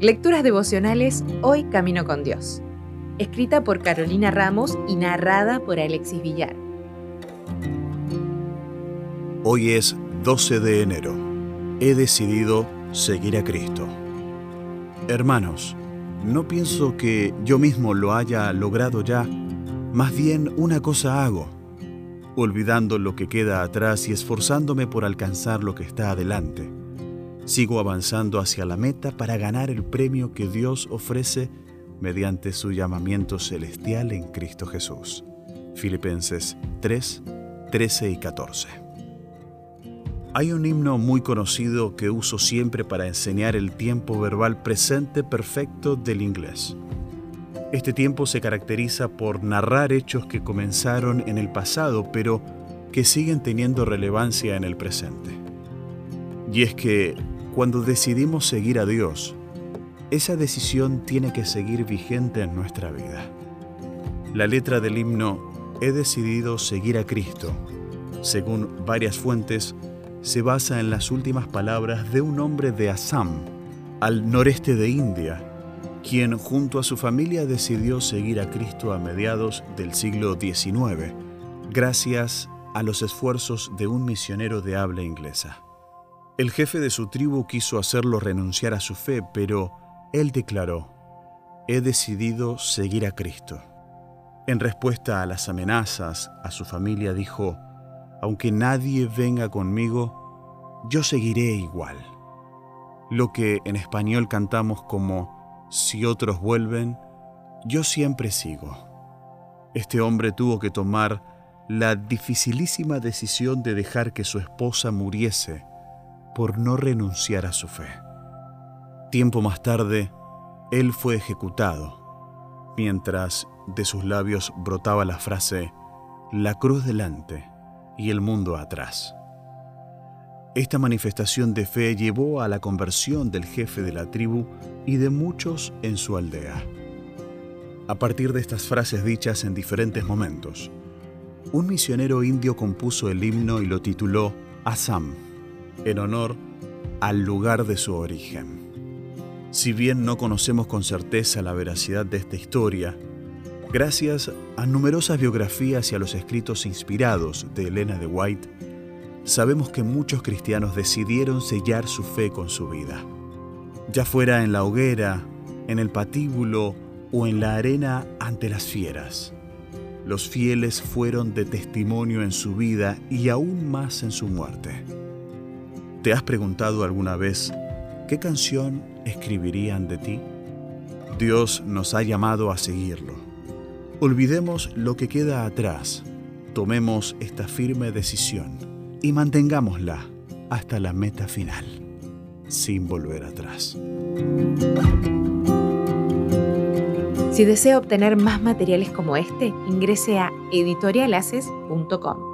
Lecturas devocionales Hoy Camino con Dios. Escrita por Carolina Ramos y narrada por Alexis Villar. Hoy es 12 de enero. He decidido seguir a Cristo. Hermanos, no pienso que yo mismo lo haya logrado ya, más bien una cosa hago, olvidando lo que queda atrás y esforzándome por alcanzar lo que está adelante Sigo avanzando hacia la meta para ganar el premio que Dios ofrece mediante su llamamiento celestial en Cristo Jesús. Filipenses 3, 13 y 14. Hay un himno muy conocido que uso siempre para enseñar el tiempo verbal presente perfecto del inglés. Este tiempo se caracteriza por narrar hechos que comenzaron en el pasado, pero que siguen teniendo relevancia en el presente. Y es que cuando decidimos seguir a Dios, esa decisión tiene que seguir vigente en nuestra vida. La letra del himno He decidido seguir a Cristo, según varias fuentes, se basa en las últimas palabras de un hombre de Assam, al noreste de India, quien junto a su familia decidió seguir a Cristo a mediados del siglo XIX, gracias a los esfuerzos de un misionero de habla inglesa. El jefe de su tribu quiso hacerlo renunciar a su fe, pero él declaró, he decidido seguir a Cristo. En respuesta a las amenazas, a su familia dijo, aunque nadie venga conmigo, yo seguiré igual. Lo que en español cantamos como, si otros vuelven, yo siempre sigo. Este hombre tuvo que tomar la dificilísima decisión de dejar que su esposa muriese por no renunciar a su fe. Tiempo más tarde, él fue ejecutado, mientras de sus labios brotaba la frase, la cruz delante y el mundo atrás. Esta manifestación de fe llevó a la conversión del jefe de la tribu y de muchos en su aldea. A partir de estas frases dichas en diferentes momentos, un misionero indio compuso el himno y lo tituló Assam en honor al lugar de su origen. Si bien no conocemos con certeza la veracidad de esta historia, gracias a numerosas biografías y a los escritos inspirados de Elena de White, sabemos que muchos cristianos decidieron sellar su fe con su vida. Ya fuera en la hoguera, en el patíbulo o en la arena ante las fieras. Los fieles fueron de testimonio en su vida y aún más en su muerte. ¿Te has preguntado alguna vez qué canción escribirían de ti? Dios nos ha llamado a seguirlo. Olvidemos lo que queda atrás, tomemos esta firme decisión y mantengámosla hasta la meta final, sin volver atrás. Si desea obtener más materiales como este, ingrese a editorialaces.com.